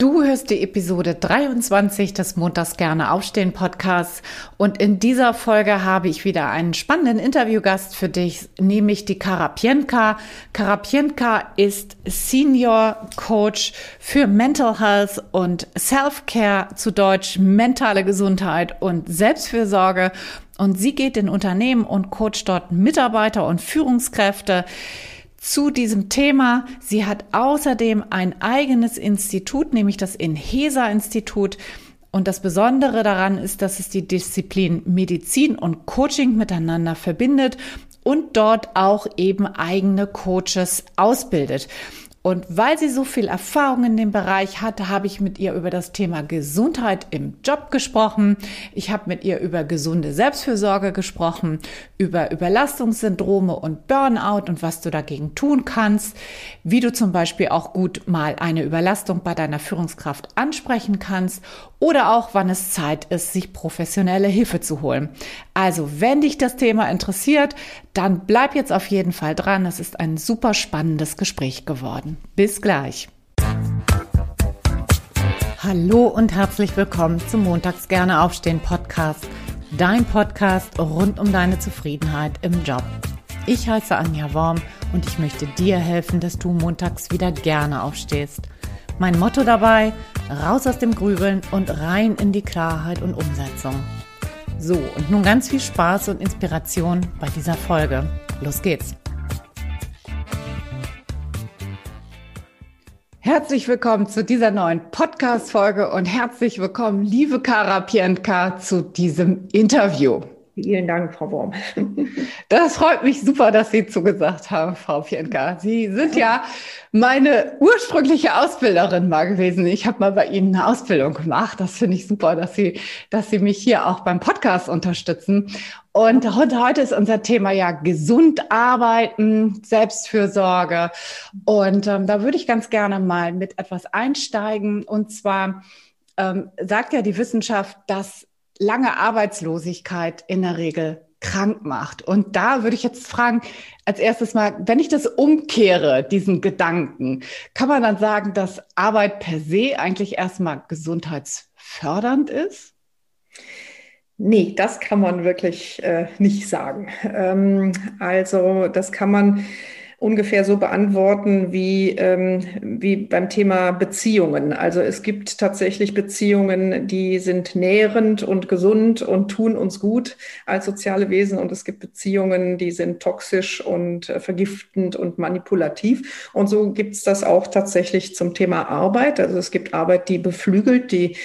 Du hörst die Episode 23 des Montags gerne aufstehen Podcasts. Und in dieser Folge habe ich wieder einen spannenden Interviewgast für dich, nämlich die Karapienka. Karapienka ist Senior Coach für Mental Health und Self-Care zu Deutsch mentale Gesundheit und Selbstfürsorge. Und sie geht in Unternehmen und coacht dort Mitarbeiter und Führungskräfte zu diesem Thema. Sie hat außerdem ein eigenes Institut, nämlich das Inhesa-Institut. Und das Besondere daran ist, dass es die Disziplin Medizin und Coaching miteinander verbindet und dort auch eben eigene Coaches ausbildet. Und weil sie so viel Erfahrung in dem Bereich hatte, habe ich mit ihr über das Thema Gesundheit im Job gesprochen. Ich habe mit ihr über gesunde Selbstfürsorge gesprochen, über Überlastungssyndrome und Burnout und was du dagegen tun kannst, wie du zum Beispiel auch gut mal eine Überlastung bei deiner Führungskraft ansprechen kannst oder auch wann es Zeit ist, sich professionelle Hilfe zu holen. Also, wenn dich das Thema interessiert, dann bleib jetzt auf jeden Fall dran. Es ist ein super spannendes Gespräch geworden. Bis gleich. Hallo und herzlich willkommen zum Montags gerne aufstehen Podcast. Dein Podcast rund um deine Zufriedenheit im Job. Ich heiße Anja Worm und ich möchte dir helfen, dass du montags wieder gerne aufstehst. Mein Motto dabei, raus aus dem Grübeln und rein in die Klarheit und Umsetzung. So, und nun ganz viel Spaß und Inspiration bei dieser Folge. Los geht's! Herzlich willkommen zu dieser neuen Podcast-Folge und herzlich willkommen, liebe Kara Pientka, zu diesem Interview. Vielen Dank, Frau Worm. Das freut mich super, dass Sie zugesagt haben, Frau Pienka. Sie sind ja meine ursprüngliche Ausbilderin mal gewesen. Ich habe mal bei Ihnen eine Ausbildung gemacht. Das finde ich super, dass Sie, dass Sie mich hier auch beim Podcast unterstützen. Und heute ist unser Thema ja gesund arbeiten, Selbstfürsorge. Und ähm, da würde ich ganz gerne mal mit etwas einsteigen. Und zwar ähm, sagt ja die Wissenschaft, dass lange Arbeitslosigkeit in der Regel krank macht. Und da würde ich jetzt fragen, als erstes mal, wenn ich das umkehre, diesen Gedanken, kann man dann sagen, dass Arbeit per se eigentlich erstmal gesundheitsfördernd ist? Nee, das kann man wirklich äh, nicht sagen. Ähm, also das kann man ungefähr so beantworten wie, ähm, wie beim Thema Beziehungen. Also es gibt tatsächlich Beziehungen, die sind nährend und gesund und tun uns gut als soziale Wesen. Und es gibt Beziehungen, die sind toxisch und äh, vergiftend und manipulativ. Und so gibt es das auch tatsächlich zum Thema Arbeit. Also es gibt Arbeit, die beflügelt, die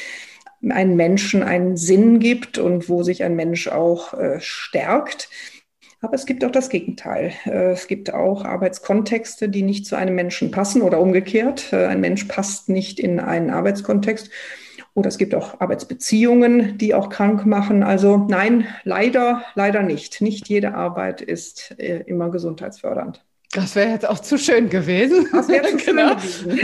einen Menschen einen Sinn gibt und wo sich ein Mensch auch äh, stärkt. Aber es gibt auch das Gegenteil. Äh, es gibt auch Arbeitskontexte, die nicht zu einem Menschen passen oder umgekehrt. Äh, ein Mensch passt nicht in einen Arbeitskontext. Oder es gibt auch Arbeitsbeziehungen, die auch krank machen. Also nein, leider, leider nicht. Nicht jede Arbeit ist äh, immer gesundheitsfördernd. Das wäre jetzt auch zu schön gewesen. Das wäre zu genau. schön gewesen.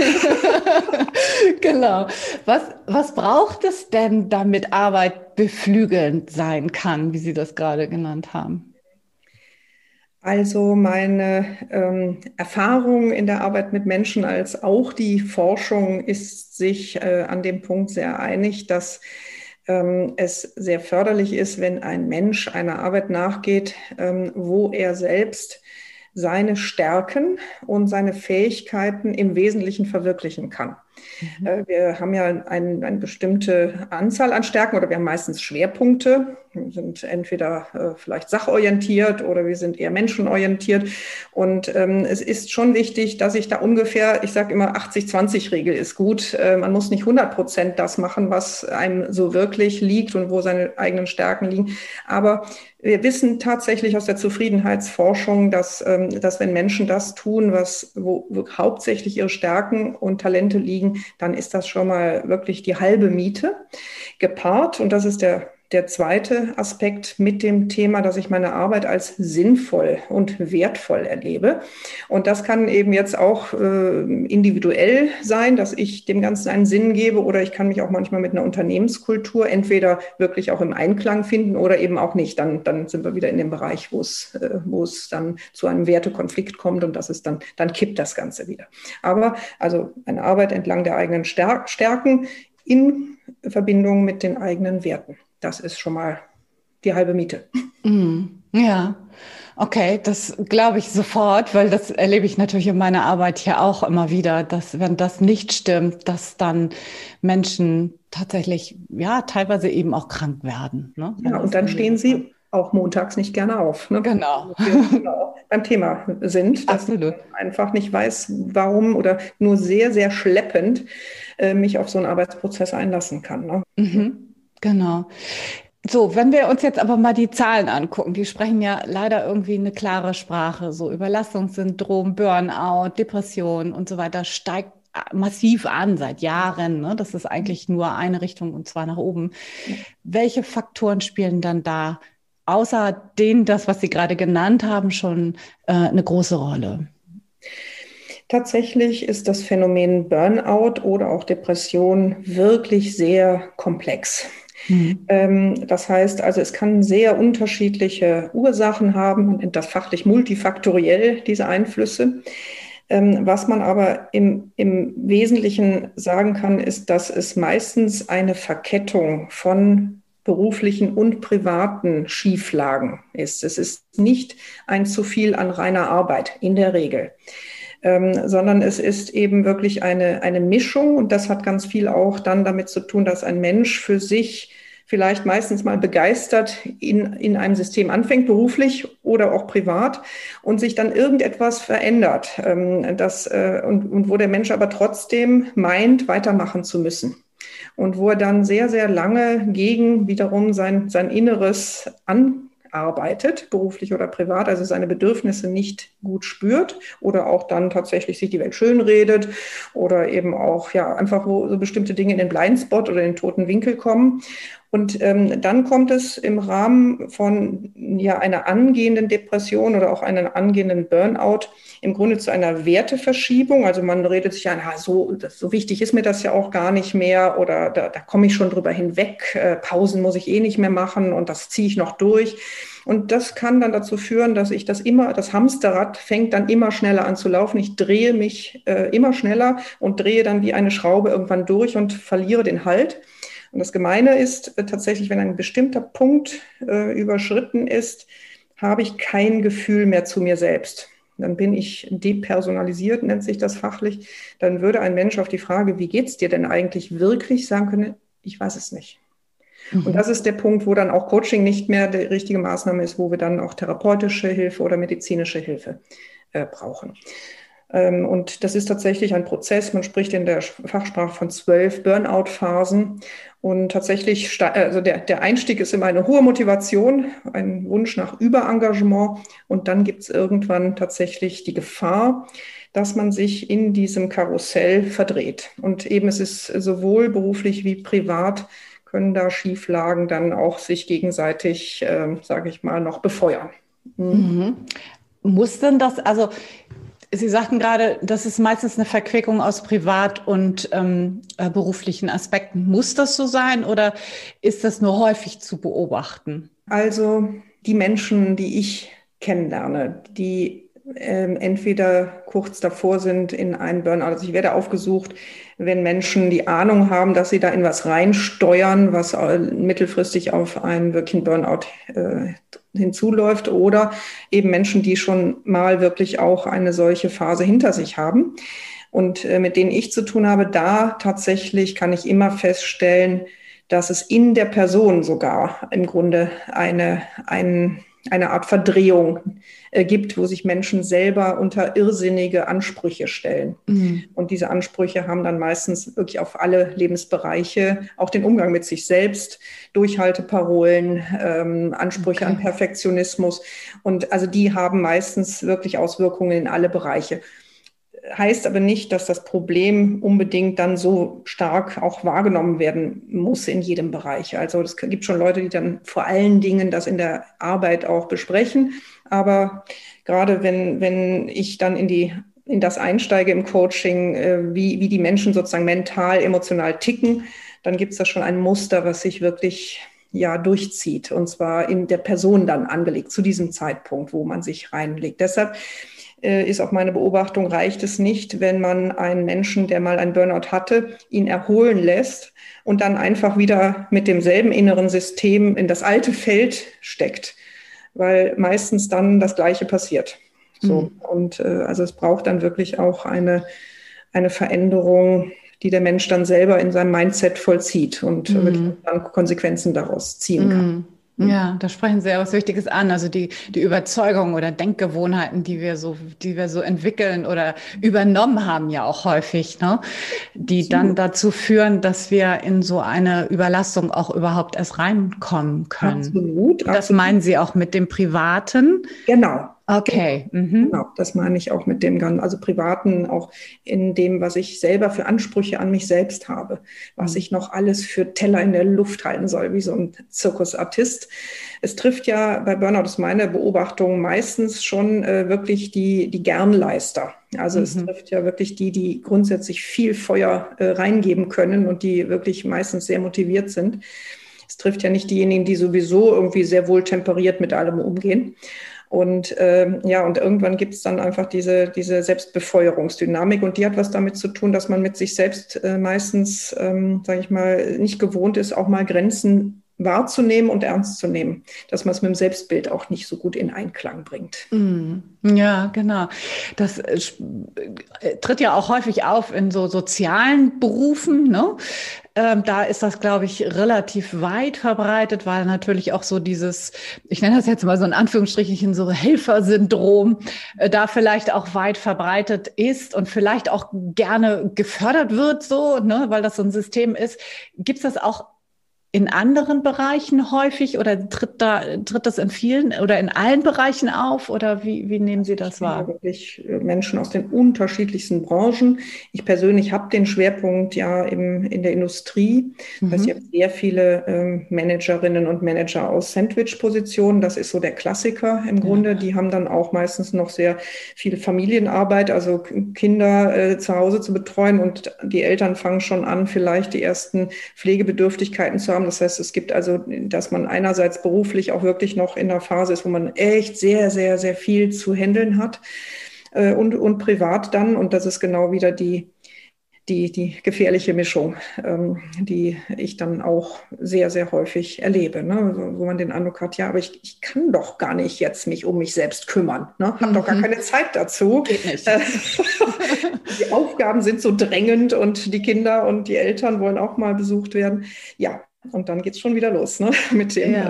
genau. Was, was braucht es denn, damit Arbeit beflügelnd sein kann, wie Sie das gerade genannt haben? Also meine ähm, Erfahrung in der Arbeit mit Menschen als auch die Forschung ist sich äh, an dem Punkt sehr einig, dass ähm, es sehr förderlich ist, wenn ein Mensch einer Arbeit nachgeht, ähm, wo er selbst seine Stärken und seine Fähigkeiten im Wesentlichen verwirklichen kann. Mhm. Äh, wir haben ja ein, eine bestimmte Anzahl an Stärken oder wir haben meistens Schwerpunkte. Wir sind entweder äh, vielleicht sachorientiert oder wir sind eher menschenorientiert. Und ähm, es ist schon wichtig, dass ich da ungefähr, ich sage immer 80-20-Regel ist gut. Äh, man muss nicht 100 Prozent das machen, was einem so wirklich liegt und wo seine eigenen Stärken liegen. Aber wir wissen tatsächlich aus der Zufriedenheitsforschung, dass, ähm, dass wenn Menschen das tun, was, wo, wo hauptsächlich ihre Stärken und Talente liegen, dann ist das schon mal wirklich die halbe Miete gepaart. Und das ist der der zweite Aspekt mit dem Thema, dass ich meine Arbeit als sinnvoll und wertvoll erlebe. Und das kann eben jetzt auch äh, individuell sein, dass ich dem Ganzen einen Sinn gebe oder ich kann mich auch manchmal mit einer Unternehmenskultur entweder wirklich auch im Einklang finden oder eben auch nicht. Dann, dann sind wir wieder in dem Bereich, wo es, äh, wo es dann zu einem Wertekonflikt kommt und das ist dann, dann kippt das Ganze wieder. Aber also eine Arbeit entlang der eigenen Stärken in Verbindung mit den eigenen Werten. Das ist schon mal die halbe Miete. Mm, ja, okay, das glaube ich sofort, weil das erlebe ich natürlich in meiner Arbeit hier auch immer wieder, dass wenn das nicht stimmt, dass dann Menschen tatsächlich, ja, teilweise eben auch krank werden. Ne? Ja, und dann stehen sie auch montags nicht gerne auf. Ne? Genau. genau. Beim Thema sind, dass Absolut. ich einfach nicht weiß, warum oder nur sehr, sehr schleppend äh, mich auf so einen Arbeitsprozess einlassen kann. Ne? Mhm. Genau. So, wenn wir uns jetzt aber mal die Zahlen angucken, die sprechen ja leider irgendwie eine klare Sprache. So Überlastungssyndrom, Burnout, Depression und so weiter steigt massiv an seit Jahren. Ne? Das ist eigentlich nur eine Richtung und zwar nach oben. Welche Faktoren spielen dann da außer denen, das, was Sie gerade genannt haben, schon äh, eine große Rolle? Tatsächlich ist das Phänomen Burnout oder auch Depression wirklich sehr komplex. Mhm. Das heißt also, es kann sehr unterschiedliche Ursachen haben. Man das fachlich multifaktoriell, diese Einflüsse. Ähm, was man aber im, im Wesentlichen sagen kann, ist, dass es meistens eine Verkettung von beruflichen und privaten Schieflagen ist. Es ist nicht ein zu viel an reiner Arbeit in der Regel. Ähm, sondern es ist eben wirklich eine, eine Mischung. Und das hat ganz viel auch dann damit zu tun, dass ein Mensch für sich vielleicht meistens mal begeistert in, in einem System anfängt, beruflich oder auch privat, und sich dann irgendetwas verändert, ähm, das, äh, und, und wo der Mensch aber trotzdem meint, weitermachen zu müssen. Und wo er dann sehr, sehr lange gegen wiederum sein, sein Inneres anarbeitet, beruflich oder privat, also seine Bedürfnisse nicht gut spürt oder auch dann tatsächlich sich die Welt schön redet oder eben auch ja einfach wo so bestimmte Dinge in den Blindspot oder in den toten Winkel kommen und ähm, dann kommt es im Rahmen von ja, einer angehenden Depression oder auch einem angehenden Burnout im Grunde zu einer Werteverschiebung. Also man redet sich ein, ah, so, das, so wichtig ist mir das ja auch gar nicht mehr oder da, da komme ich schon drüber hinweg. Äh, Pausen muss ich eh nicht mehr machen und das ziehe ich noch durch. Und das kann dann dazu führen, dass ich das immer, das Hamsterrad fängt dann immer schneller an zu laufen. Ich drehe mich äh, immer schneller und drehe dann wie eine Schraube irgendwann durch und verliere den Halt. Und das Gemeine ist äh, tatsächlich, wenn ein bestimmter Punkt äh, überschritten ist, habe ich kein Gefühl mehr zu mir selbst. Dann bin ich depersonalisiert, nennt sich das fachlich. Dann würde ein Mensch auf die Frage, wie geht's dir denn eigentlich wirklich, sagen können, ich weiß es nicht. Mhm. Und das ist der Punkt, wo dann auch Coaching nicht mehr die richtige Maßnahme ist, wo wir dann auch therapeutische Hilfe oder medizinische Hilfe äh, brauchen. Ähm, und das ist tatsächlich ein Prozess. Man spricht in der Fachsprache von zwölf Burnout-Phasen. Und tatsächlich, also der, der Einstieg ist immer eine hohe Motivation, ein Wunsch nach Überengagement. Und dann gibt es irgendwann tatsächlich die Gefahr, dass man sich in diesem Karussell verdreht. Und eben es ist sowohl beruflich wie privat können da Schieflagen dann auch sich gegenseitig, äh, sage ich mal, noch befeuern. Mhm. Mhm. Muss denn das, also Sie sagten gerade, das ist meistens eine Verquickung aus privat und ähm, äh, beruflichen Aspekten. Muss das so sein oder ist das nur häufig zu beobachten? Also die Menschen, die ich kennenlerne, die ähm, entweder kurz davor sind in einen Burnout. Also ich werde aufgesucht, wenn Menschen die Ahnung haben, dass sie da in was reinsteuern, was mittelfristig auf einen wirklichen Burnout äh, hinzuläuft oder eben Menschen, die schon mal wirklich auch eine solche Phase hinter sich haben. Und äh, mit denen ich zu tun habe, da tatsächlich kann ich immer feststellen, dass es in der Person sogar im Grunde eine, ein, eine Art Verdrehung äh, gibt, wo sich Menschen selber unter irrsinnige Ansprüche stellen. Mhm. Und diese Ansprüche haben dann meistens wirklich auf alle Lebensbereiche, auch den Umgang mit sich selbst, Durchhalteparolen, ähm, Ansprüche okay. an Perfektionismus. Und also die haben meistens wirklich Auswirkungen in alle Bereiche heißt aber nicht, dass das Problem unbedingt dann so stark auch wahrgenommen werden muss in jedem Bereich. Also es gibt schon Leute, die dann vor allen Dingen das in der Arbeit auch besprechen. Aber gerade wenn, wenn ich dann in die in das einsteige im Coaching, äh, wie, wie die Menschen sozusagen mental, emotional ticken, dann gibt es da schon ein Muster, was sich wirklich ja durchzieht und zwar in der Person dann angelegt zu diesem Zeitpunkt, wo man sich reinlegt. Deshalb ist auch meine Beobachtung, reicht es nicht, wenn man einen Menschen, der mal ein Burnout hatte, ihn erholen lässt und dann einfach wieder mit demselben inneren System in das alte Feld steckt, weil meistens dann das Gleiche passiert. So. Mhm. Und äh, also es braucht dann wirklich auch eine, eine Veränderung, die der Mensch dann selber in seinem Mindset vollzieht und mhm. dann Konsequenzen daraus ziehen kann. Mhm. Ja, da sprechen Sie ja was Wichtiges an. Also die, die Überzeugung oder Denkgewohnheiten, die wir so, die wir so entwickeln oder übernommen haben, ja auch häufig, ne? die dann dazu führen, dass wir in so eine Überlastung auch überhaupt erst reinkommen können. Absolut. Das absolut. meinen Sie auch mit dem Privaten? Genau. Okay. Mhm. Genau, das meine ich auch mit dem Ganzen, also privaten, auch in dem, was ich selber für Ansprüche an mich selbst habe, was mhm. ich noch alles für Teller in der Luft halten soll, wie so ein Zirkusartist. Es trifft ja bei Burnout, das ist meine Beobachtung, meistens schon äh, wirklich die, die Gernleister. Also mhm. es trifft ja wirklich die, die grundsätzlich viel Feuer äh, reingeben können und die wirklich meistens sehr motiviert sind. Es trifft ja nicht diejenigen, die sowieso irgendwie sehr wohl temperiert mit allem umgehen. Und ähm, ja, und irgendwann gibt es dann einfach diese, diese Selbstbefeuerungsdynamik. Und die hat was damit zu tun, dass man mit sich selbst äh, meistens, ähm, sage ich mal, nicht gewohnt ist, auch mal Grenzen wahrzunehmen und ernst zu nehmen, dass man es mit dem Selbstbild auch nicht so gut in Einklang bringt. Mm, ja, genau. Das äh, äh, tritt ja auch häufig auf in so sozialen Berufen. Ne? Ähm, da ist das, glaube ich, relativ weit verbreitet, weil natürlich auch so dieses, ich nenne das jetzt mal so in Anführungsstrichen, so Helfersyndrom, äh, da vielleicht auch weit verbreitet ist und vielleicht auch gerne gefördert wird, so, ne, weil das so ein System ist. Gibt es das auch in anderen Bereichen häufig oder tritt da tritt das in vielen oder in allen Bereichen auf oder wie, wie nehmen Sie das wahr? Wirklich äh, Menschen aus den unterschiedlichsten Branchen. Ich persönlich habe den Schwerpunkt ja im, in der Industrie. Mhm. Das heißt, ich habe sehr viele ähm, Managerinnen und Manager aus Sandwich-Positionen. Das ist so der Klassiker im Grunde. Ja. Die haben dann auch meistens noch sehr viel Familienarbeit, also Kinder äh, zu Hause zu betreuen und die Eltern fangen schon an, vielleicht die ersten Pflegebedürftigkeiten zu haben haben. Das heißt, es gibt also, dass man einerseits beruflich auch wirklich noch in der Phase ist, wo man echt sehr, sehr, sehr viel zu handeln hat äh, und, und privat dann. Und das ist genau wieder die, die, die gefährliche Mischung, ähm, die ich dann auch sehr, sehr häufig erlebe, ne? wo man den Eindruck hat, ja, aber ich, ich kann doch gar nicht jetzt mich um mich selbst kümmern, ne? habe doch gar mhm. keine Zeit dazu. Geht nicht. die Aufgaben sind so drängend und die Kinder und die Eltern wollen auch mal besucht werden. Ja, und dann geht es schon wieder los, ne? Mit dem, ja.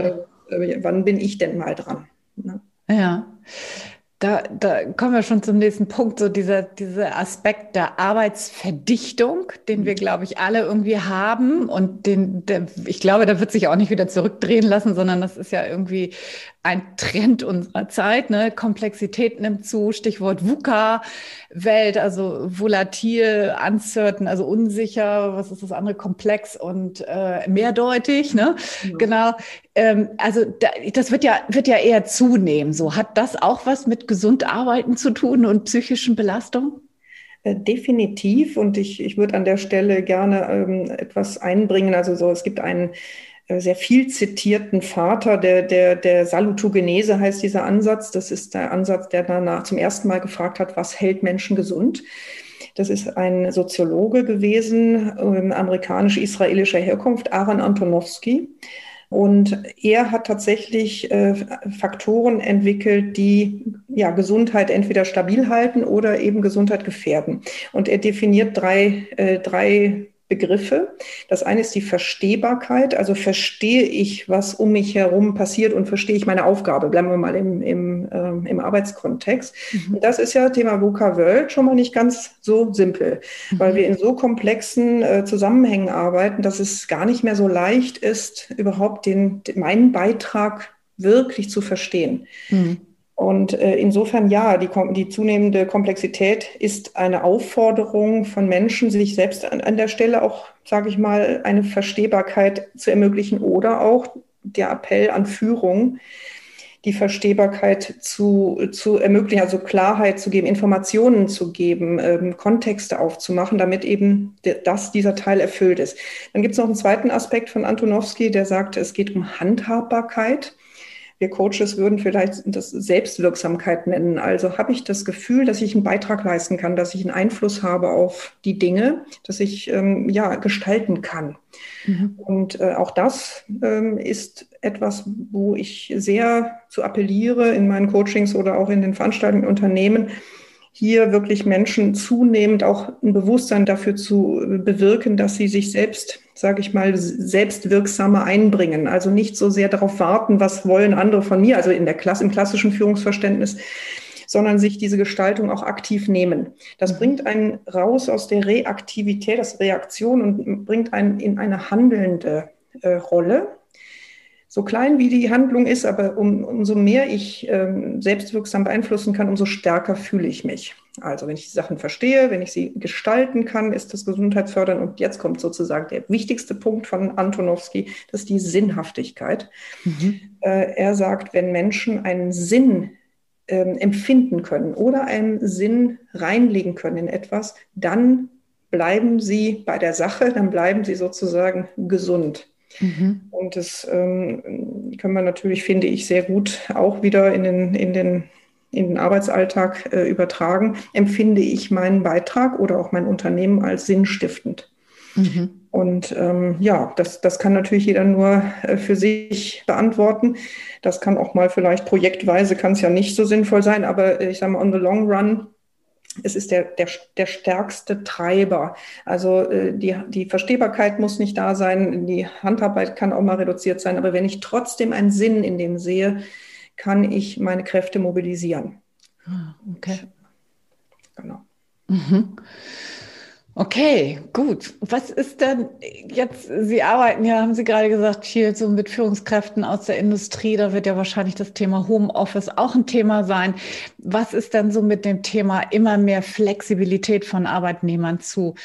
äh, wann bin ich denn mal dran? Ne? Ja. Da, da kommen wir schon zum nächsten Punkt, so dieser, dieser Aspekt der Arbeitsverdichtung, den wir, glaube ich, alle irgendwie haben und den, der, ich glaube, da wird sich auch nicht wieder zurückdrehen lassen, sondern das ist ja irgendwie ein Trend unserer Zeit. Ne? Komplexität nimmt zu, Stichwort VUCA-Welt, also volatil, uncertain, also unsicher, was ist das andere, komplex und äh, mehrdeutig. Ne? Ja. Genau. Ähm, also da, das wird ja, wird ja eher zunehmen. So hat das auch was mit gesund arbeiten zu tun und psychischen Belastungen? Äh, definitiv. Und ich, ich würde an der Stelle gerne ähm, etwas einbringen. Also so, es gibt einen sehr viel zitierten Vater der, der, der Salutogenese heißt dieser Ansatz. Das ist der Ansatz, der danach zum ersten Mal gefragt hat, was hält Menschen gesund? Das ist ein Soziologe gewesen, ähm, amerikanisch-israelischer Herkunft, Aaron Antonowski. Und er hat tatsächlich äh, Faktoren entwickelt, die ja, Gesundheit entweder stabil halten oder eben Gesundheit gefährden. Und er definiert drei, äh, drei Begriffe. Das eine ist die Verstehbarkeit, also verstehe ich, was um mich herum passiert und verstehe ich meine Aufgabe. Bleiben wir mal im, im, ähm, im Arbeitskontext. Mhm. Das ist ja Thema VUCA World schon mal nicht ganz so simpel, mhm. weil wir in so komplexen äh, Zusammenhängen arbeiten, dass es gar nicht mehr so leicht ist, überhaupt den, den meinen Beitrag wirklich zu verstehen. Mhm. Und äh, insofern ja, die, die zunehmende Komplexität ist eine Aufforderung von Menschen, sich selbst an, an der Stelle auch, sage ich mal, eine Verstehbarkeit zu ermöglichen oder auch der Appell an Führung, die Verstehbarkeit zu, zu ermöglichen, also Klarheit zu geben, Informationen zu geben, ähm, Kontexte aufzumachen, damit eben das, dieser Teil erfüllt ist. Dann gibt es noch einen zweiten Aspekt von Antonowski, der sagt, es geht um Handhabbarkeit wir Coaches würden vielleicht das Selbstwirksamkeit nennen. Also habe ich das Gefühl, dass ich einen Beitrag leisten kann, dass ich einen Einfluss habe auf die Dinge, dass ich ähm, ja gestalten kann. Mhm. Und äh, auch das ähm, ist etwas, wo ich sehr zu appelliere in meinen Coachings oder auch in den Veranstaltungen Unternehmen, hier wirklich Menschen zunehmend auch ein Bewusstsein dafür zu bewirken, dass sie sich selbst, sage ich mal, selbstwirksamer einbringen. Also nicht so sehr darauf warten, was wollen andere von mir, also in der Klasse, im klassischen Führungsverständnis, sondern sich diese Gestaltung auch aktiv nehmen. Das bringt einen raus aus der Reaktivität, aus Reaktion und bringt einen in eine handelnde äh, Rolle so klein wie die Handlung ist, aber um, umso mehr ich ähm, selbstwirksam beeinflussen kann, umso stärker fühle ich mich. Also wenn ich die Sachen verstehe, wenn ich sie gestalten kann, ist das gesundheitsfördernd. Und jetzt kommt sozusagen der wichtigste Punkt von Antonowski, das ist die Sinnhaftigkeit. Mhm. Äh, er sagt, wenn Menschen einen Sinn äh, empfinden können oder einen Sinn reinlegen können in etwas, dann bleiben sie bei der Sache, dann bleiben sie sozusagen gesund. Mhm. Und das ähm, kann man natürlich, finde ich, sehr gut auch wieder in den, in den, in den Arbeitsalltag äh, übertragen. Empfinde ich meinen Beitrag oder auch mein Unternehmen als sinnstiftend. Mhm. Und ähm, ja, das, das kann natürlich jeder nur äh, für sich beantworten. Das kann auch mal vielleicht projektweise, kann es ja nicht so sinnvoll sein, aber äh, ich sage mal, on the long run es ist der, der, der stärkste Treiber. Also äh, die, die Verstehbarkeit muss nicht da sein, die Handarbeit kann auch mal reduziert sein, aber wenn ich trotzdem einen Sinn in dem sehe, kann ich meine Kräfte mobilisieren. Ah, okay. Genau. Mhm. Okay, gut. Was ist denn jetzt, Sie arbeiten ja, haben Sie gerade gesagt, viel so mit Führungskräften aus der Industrie, da wird ja wahrscheinlich das Thema Homeoffice auch ein Thema sein. Was ist denn so mit dem Thema immer mehr Flexibilität von Arbeitnehmern zu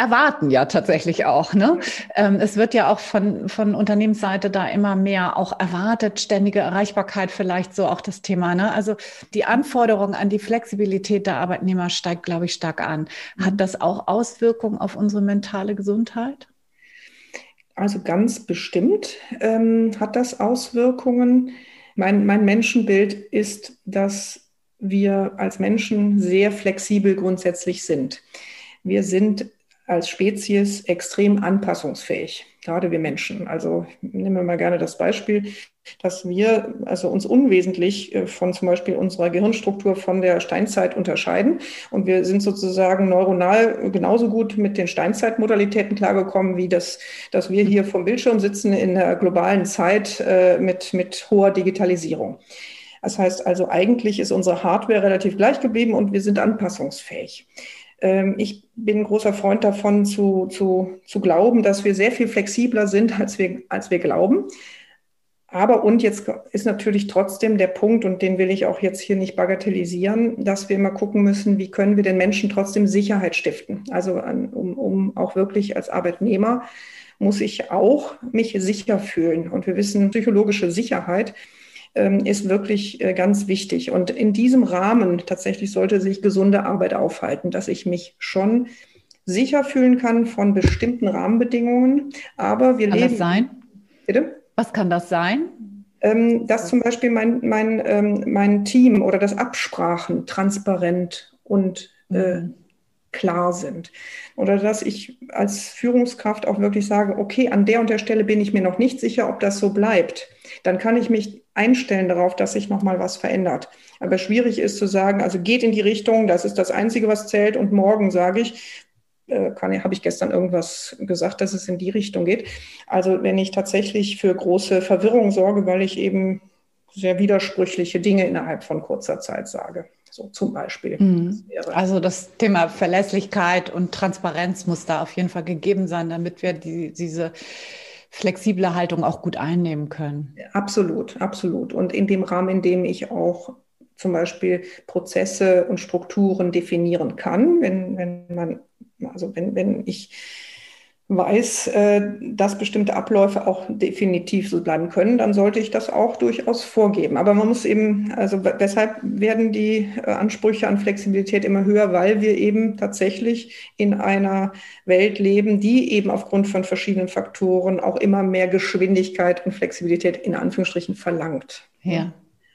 erwarten ja tatsächlich auch. Ne? Ähm, es wird ja auch von, von Unternehmensseite da immer mehr auch erwartet, ständige Erreichbarkeit vielleicht so auch das Thema. Ne? Also die Anforderung an die Flexibilität der Arbeitnehmer steigt, glaube ich, stark an. Hat mhm. das auch Auswirkungen auf unsere mentale Gesundheit? Also ganz bestimmt ähm, hat das Auswirkungen. Mein, mein Menschenbild ist, dass wir als Menschen sehr flexibel grundsätzlich sind. Wir sind als Spezies extrem anpassungsfähig, gerade wir Menschen. Also nehmen wir mal gerne das Beispiel, dass wir also uns unwesentlich äh, von zum Beispiel unserer Gehirnstruktur von der Steinzeit unterscheiden. Und wir sind sozusagen neuronal genauso gut mit den Steinzeitmodalitäten klargekommen, wie das, dass wir hier vom Bildschirm sitzen in der globalen Zeit äh, mit, mit hoher Digitalisierung. Das heißt also, eigentlich ist unsere Hardware relativ gleich geblieben und wir sind anpassungsfähig. Ähm, ich bin ein großer Freund davon, zu, zu, zu glauben, dass wir sehr viel flexibler sind, als wir, als wir glauben. Aber und jetzt ist natürlich trotzdem der Punkt, und den will ich auch jetzt hier nicht bagatellisieren, dass wir immer gucken müssen, wie können wir den Menschen trotzdem Sicherheit stiften. Also um, um auch wirklich als Arbeitnehmer muss ich auch mich sicher fühlen. Und wir wissen, psychologische Sicherheit ist wirklich äh, ganz wichtig. Und in diesem Rahmen tatsächlich sollte sich gesunde Arbeit aufhalten, dass ich mich schon sicher fühlen kann von bestimmten Rahmenbedingungen. Aber wir kann leben. Das sein? Bitte? Was kann das sein? Ähm, dass zum Beispiel mein, mein, ähm, mein Team oder das Absprachen transparent und äh, mhm. klar sind. Oder dass ich als Führungskraft auch wirklich sage, okay, an der und der Stelle bin ich mir noch nicht sicher, ob das so bleibt. Dann kann ich mich einstellen darauf, dass sich nochmal was verändert. Aber schwierig ist zu sagen, also geht in die Richtung, das ist das Einzige, was zählt. Und morgen sage ich, äh, habe ich gestern irgendwas gesagt, dass es in die Richtung geht. Also wenn ich tatsächlich für große Verwirrung sorge, weil ich eben sehr widersprüchliche Dinge innerhalb von kurzer Zeit sage. So zum Beispiel. Mhm. Das also das Thema Verlässlichkeit und Transparenz muss da auf jeden Fall gegeben sein, damit wir die, diese flexible Haltung auch gut einnehmen können. Absolut, absolut. Und in dem Rahmen, in dem ich auch zum Beispiel Prozesse und Strukturen definieren kann, wenn, wenn man, also wenn, wenn ich weiß, äh, dass bestimmte Abläufe auch definitiv so bleiben können, dann sollte ich das auch durchaus vorgeben. Aber man muss eben, also weshalb werden die äh, Ansprüche an Flexibilität immer höher, weil wir eben tatsächlich in einer Welt leben, die eben aufgrund von verschiedenen Faktoren auch immer mehr Geschwindigkeit und Flexibilität in Anführungsstrichen verlangt. Ja.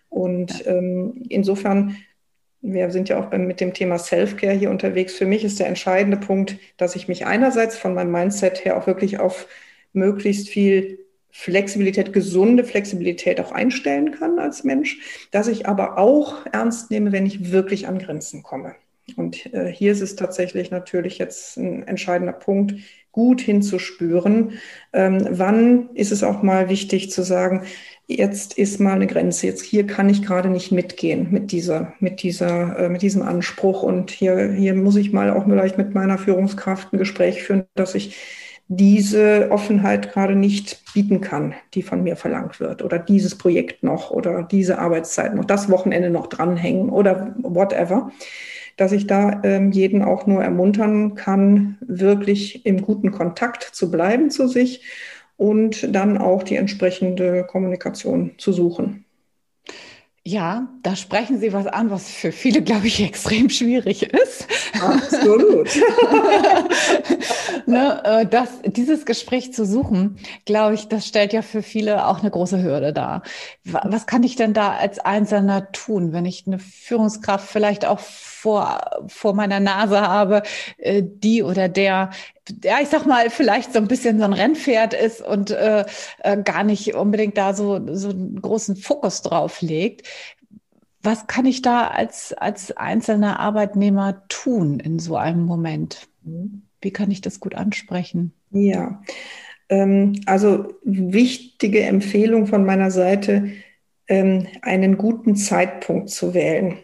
Und. Ähm, insofern wir sind ja auch mit dem Thema Self-Care hier unterwegs. Für mich ist der entscheidende Punkt, dass ich mich einerseits von meinem Mindset her auch wirklich auf möglichst viel Flexibilität, gesunde Flexibilität auch einstellen kann als Mensch, dass ich aber auch ernst nehme, wenn ich wirklich an Grenzen komme. Und äh, hier ist es tatsächlich natürlich jetzt ein entscheidender Punkt, gut hinzuspüren. Ähm, wann ist es auch mal wichtig zu sagen, jetzt ist mal eine Grenze. Jetzt hier kann ich gerade nicht mitgehen mit dieser, mit dieser, äh, mit diesem Anspruch. Und hier, hier muss ich mal auch vielleicht mit meiner Führungskraft ein Gespräch führen, dass ich diese Offenheit gerade nicht bieten kann, die von mir verlangt wird oder dieses Projekt noch oder diese Arbeitszeit noch, das Wochenende noch dranhängen oder whatever, dass ich da ähm, jeden auch nur ermuntern kann, wirklich im guten Kontakt zu bleiben zu sich und dann auch die entsprechende Kommunikation zu suchen. Ja, da sprechen Sie was an, was für viele, glaube ich, extrem schwierig ist. Absolut. ne, äh, das, dieses Gespräch zu suchen, glaube ich, das stellt ja für viele auch eine große Hürde dar. Was kann ich denn da als Einzelner tun, wenn ich eine Führungskraft vielleicht auch vor, vor meiner Nase habe, äh, die oder der ja, ich sag mal, vielleicht so ein bisschen so ein Rennpferd ist und äh, äh, gar nicht unbedingt da so, so einen großen Fokus drauf legt. Was kann ich da als, als einzelner Arbeitnehmer tun in so einem Moment? Wie kann ich das gut ansprechen? Ja, ähm, also wichtige Empfehlung von meiner Seite, ähm, einen guten Zeitpunkt zu wählen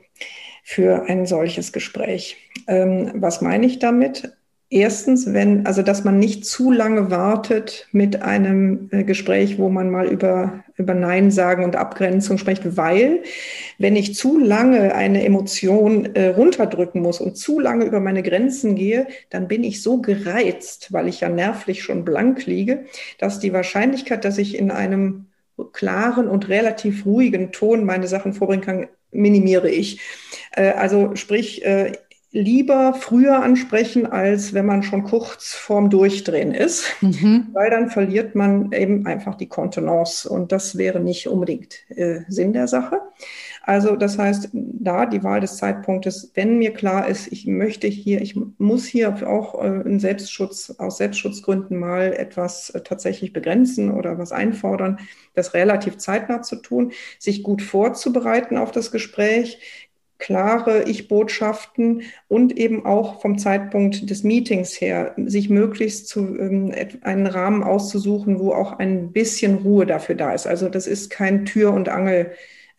für ein solches Gespräch. Ähm, was meine ich damit? Erstens, wenn, also dass man nicht zu lange wartet mit einem äh, Gespräch, wo man mal über, über Nein sagen und Abgrenzung spricht, weil wenn ich zu lange eine Emotion äh, runterdrücken muss und zu lange über meine Grenzen gehe, dann bin ich so gereizt, weil ich ja nervlich schon blank liege, dass die Wahrscheinlichkeit, dass ich in einem klaren und relativ ruhigen Ton meine Sachen vorbringen kann, minimiere ich. Äh, also sprich, äh, lieber früher ansprechen, als wenn man schon kurz vorm Durchdrehen ist, mhm. weil dann verliert man eben einfach die Kontenance und das wäre nicht unbedingt äh, Sinn der Sache. Also das heißt, da die Wahl des Zeitpunktes, wenn mir klar ist, ich möchte hier, ich muss hier auch äh, in Selbstschutz, aus Selbstschutzgründen mal etwas äh, tatsächlich begrenzen oder was einfordern, das relativ zeitnah zu tun, sich gut vorzubereiten auf das Gespräch, klare Ich-Botschaften und eben auch vom Zeitpunkt des Meetings her, sich möglichst zu, ähm, einen Rahmen auszusuchen, wo auch ein bisschen Ruhe dafür da ist. Also das ist kein Tür- und Angel-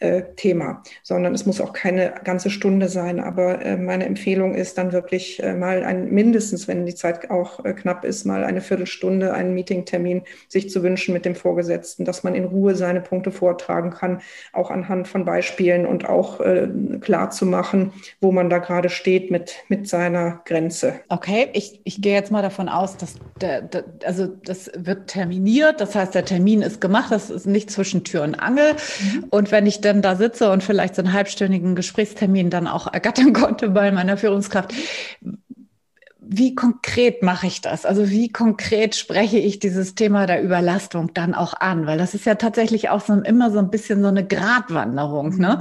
äh, Thema, sondern es muss auch keine ganze Stunde sein. Aber äh, meine Empfehlung ist dann wirklich äh, mal ein, mindestens, wenn die Zeit auch knapp ist, mal eine Viertelstunde einen Meetingtermin sich zu wünschen mit dem Vorgesetzten, dass man in Ruhe seine Punkte vortragen kann, auch anhand von Beispielen und auch klar zu machen, wo man da gerade steht mit, mit seiner Grenze. Okay, ich, ich gehe jetzt mal davon aus, dass der, der, also das wird terminiert, das heißt, der Termin ist gemacht, das ist nicht zwischen Tür und Angel. Mhm. Und wenn ich dann dann da sitze und vielleicht so einen halbstündigen Gesprächstermin dann auch ergattern konnte bei meiner Führungskraft. Wie konkret mache ich das? Also wie konkret spreche ich dieses Thema der Überlastung dann auch an? Weil das ist ja tatsächlich auch so immer so ein bisschen so eine Gratwanderung. Ne?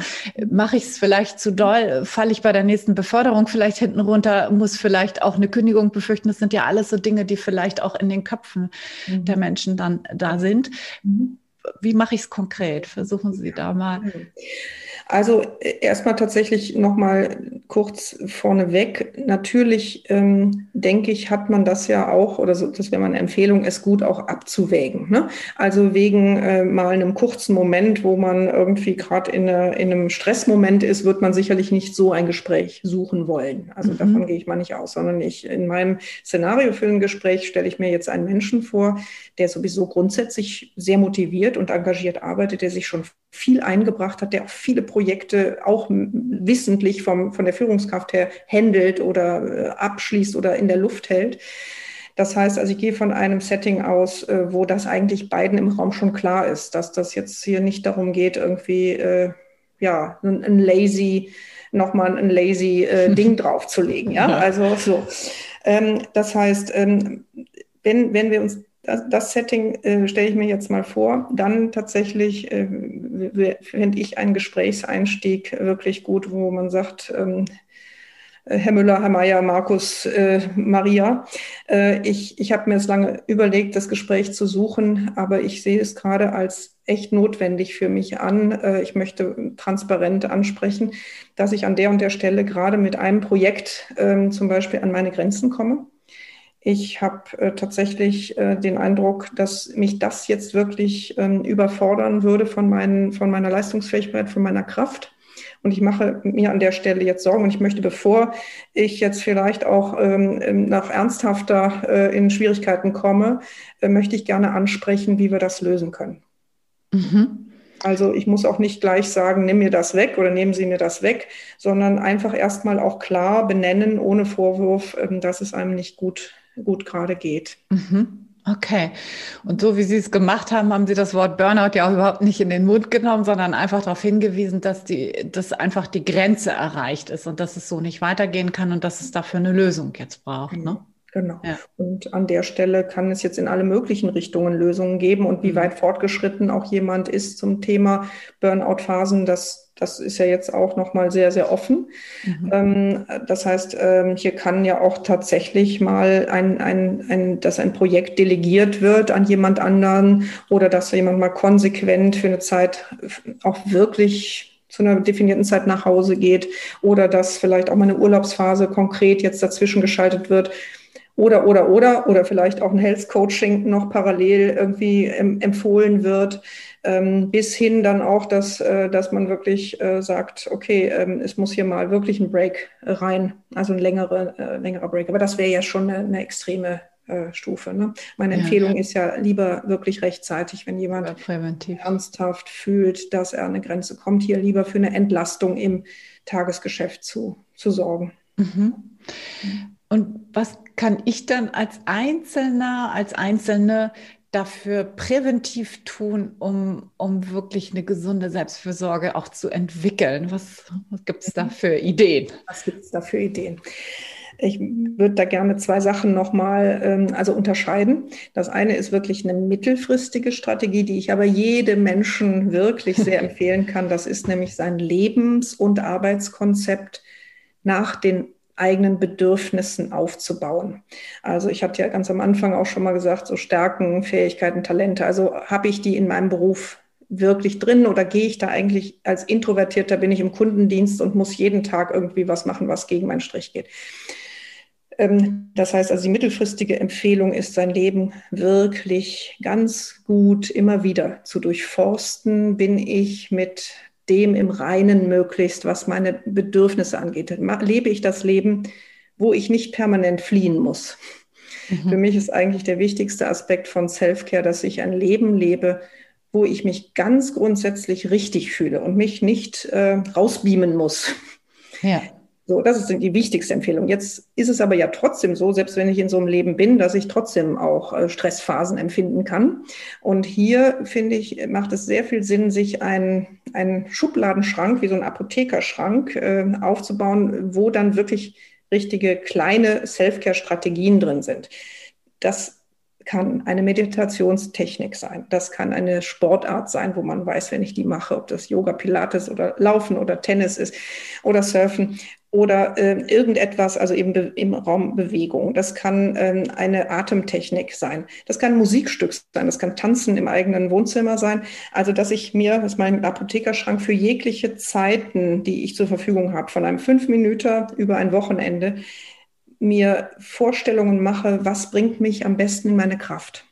Mache ich es vielleicht zu doll? Falle ich bei der nächsten Beförderung vielleicht hinten runter? Muss vielleicht auch eine Kündigung befürchten? Das sind ja alles so Dinge, die vielleicht auch in den Köpfen mhm. der Menschen dann da sind. Mhm wie mache ich es konkret? Versuchen Sie da mal. Also äh, erstmal tatsächlich nochmal kurz vorneweg. Natürlich ähm, denke ich, hat man das ja auch, oder so, das wäre meine Empfehlung, es gut auch abzuwägen. Ne? Also wegen äh, mal einem kurzen Moment, wo man irgendwie gerade in, in, einem Stressmoment ist, wird man sicherlich nicht so ein Gespräch suchen wollen. Also mhm. davon gehe ich mal nicht aus, sondern ich in meinem Szenario für ein Gespräch stelle ich mir jetzt einen Menschen vor, der sowieso grundsätzlich sehr motiviert und engagiert arbeitet, der sich schon viel eingebracht hat, der auch viele Projekte auch wissentlich vom, von der Führungskraft her handelt oder äh, abschließt oder in der Luft hält. Das heißt, also ich gehe von einem Setting aus, äh, wo das eigentlich beiden im Raum schon klar ist, dass das jetzt hier nicht darum geht, irgendwie äh, ja ein, ein lazy nochmal ein lazy äh, Ding draufzulegen. Ja, also so. Ähm, das heißt, ähm, wenn, wenn wir uns das, das Setting äh, stelle ich mir jetzt mal vor. Dann tatsächlich äh, finde ich einen Gesprächseinstieg wirklich gut, wo man sagt, ähm, äh, Herr Müller, Herr Mayer, Markus, äh, Maria. Äh, ich ich habe mir es lange überlegt, das Gespräch zu suchen, aber ich sehe es gerade als echt notwendig für mich an. Äh, ich möchte transparent ansprechen, dass ich an der und der Stelle gerade mit einem Projekt ähm, zum Beispiel an meine Grenzen komme ich habe äh, tatsächlich äh, den Eindruck, dass mich das jetzt wirklich ähm, überfordern würde von, meinen, von meiner Leistungsfähigkeit, von meiner Kraft. Und ich mache mir an der Stelle jetzt Sorgen. Und ich möchte, bevor ich jetzt vielleicht auch ähm, ähm nach ernsthafter äh, in Schwierigkeiten komme, äh, möchte ich gerne ansprechen, wie wir das lösen können. Mhm. Also ich muss auch nicht gleich sagen, nimm mir das weg oder nehmen Sie mir das weg, sondern einfach erstmal auch klar benennen, ohne Vorwurf, ähm, dass es einem nicht gut gut gerade geht. Mhm. Okay. Und so wie Sie es gemacht haben, haben Sie das Wort Burnout ja auch überhaupt nicht in den Mund genommen, sondern einfach darauf hingewiesen, dass die, dass einfach die Grenze erreicht ist und dass es so nicht weitergehen kann und dass es dafür eine Lösung jetzt braucht. Ne? Genau. Ja. Und an der Stelle kann es jetzt in alle möglichen Richtungen Lösungen geben und wie mhm. weit fortgeschritten auch jemand ist zum Thema Burnout-Phasen, das das ist ja jetzt auch nochmal sehr, sehr offen. Mhm. Ähm, das heißt, ähm, hier kann ja auch tatsächlich mal ein, ein, ein, dass ein Projekt delegiert wird an jemand anderen oder dass jemand mal konsequent für eine Zeit auch wirklich zu einer definierten Zeit nach Hause geht oder dass vielleicht auch mal eine Urlaubsphase konkret jetzt dazwischen geschaltet wird. Oder, oder, oder, oder vielleicht auch ein Health Coaching noch parallel irgendwie empfohlen wird bis hin dann auch, dass, äh, dass man wirklich äh, sagt, okay, ähm, es muss hier mal wirklich ein Break rein, also ein längere, äh, längerer Break. Aber das wäre ja schon eine, eine extreme äh, Stufe. Ne? Meine ja, Empfehlung ja. ist ja lieber wirklich rechtzeitig, wenn jemand ernsthaft fühlt, dass er an eine Grenze kommt, hier lieber für eine Entlastung im Tagesgeschäft zu, zu sorgen. Mhm. Und was kann ich dann als Einzelner, als Einzelne dafür präventiv tun, um, um wirklich eine gesunde Selbstfürsorge auch zu entwickeln? Was, was gibt es da für Ideen? Was gibt es da für Ideen? Ich würde da gerne zwei Sachen nochmal ähm, also unterscheiden. Das eine ist wirklich eine mittelfristige Strategie, die ich aber jedem Menschen wirklich sehr empfehlen kann. Das ist nämlich sein Lebens- und Arbeitskonzept nach den eigenen Bedürfnissen aufzubauen. Also ich hatte ja ganz am Anfang auch schon mal gesagt, so Stärken, Fähigkeiten, Talente. Also habe ich die in meinem Beruf wirklich drin oder gehe ich da eigentlich als Introvertierter, bin ich im Kundendienst und muss jeden Tag irgendwie was machen, was gegen meinen Strich geht. Ähm, das heißt also, die mittelfristige Empfehlung ist, sein Leben wirklich ganz gut immer wieder zu durchforsten. Bin ich mit dem im Reinen möglichst, was meine Bedürfnisse angeht. Lebe ich das Leben, wo ich nicht permanent fliehen muss. Mhm. Für mich ist eigentlich der wichtigste Aspekt von Self-Care, dass ich ein Leben lebe, wo ich mich ganz grundsätzlich richtig fühle und mich nicht äh, rausbeamen muss. Ja. So, das ist die wichtigste Empfehlung. Jetzt ist es aber ja trotzdem so, selbst wenn ich in so einem Leben bin, dass ich trotzdem auch äh, Stressphasen empfinden kann. Und hier, finde ich, macht es sehr viel Sinn, sich einen, einen Schubladenschrank, wie so ein Apothekerschrank, äh, aufzubauen, wo dann wirklich richtige kleine Self-Care-Strategien drin sind. Das kann eine Meditationstechnik sein. Das kann eine Sportart sein, wo man weiß, wenn ich die mache, ob das Yoga, Pilates oder Laufen oder Tennis ist oder Surfen oder äh, irgendetwas, also eben im Raum Bewegung. Das kann ähm, eine Atemtechnik sein. Das kann ein Musikstück sein. Das kann Tanzen im eigenen Wohnzimmer sein. Also, dass ich mir, das ist mein Apothekerschrank für jegliche Zeiten, die ich zur Verfügung habe, von einem fünf Minuten über ein Wochenende, mir Vorstellungen mache, was bringt mich am besten in meine Kraft.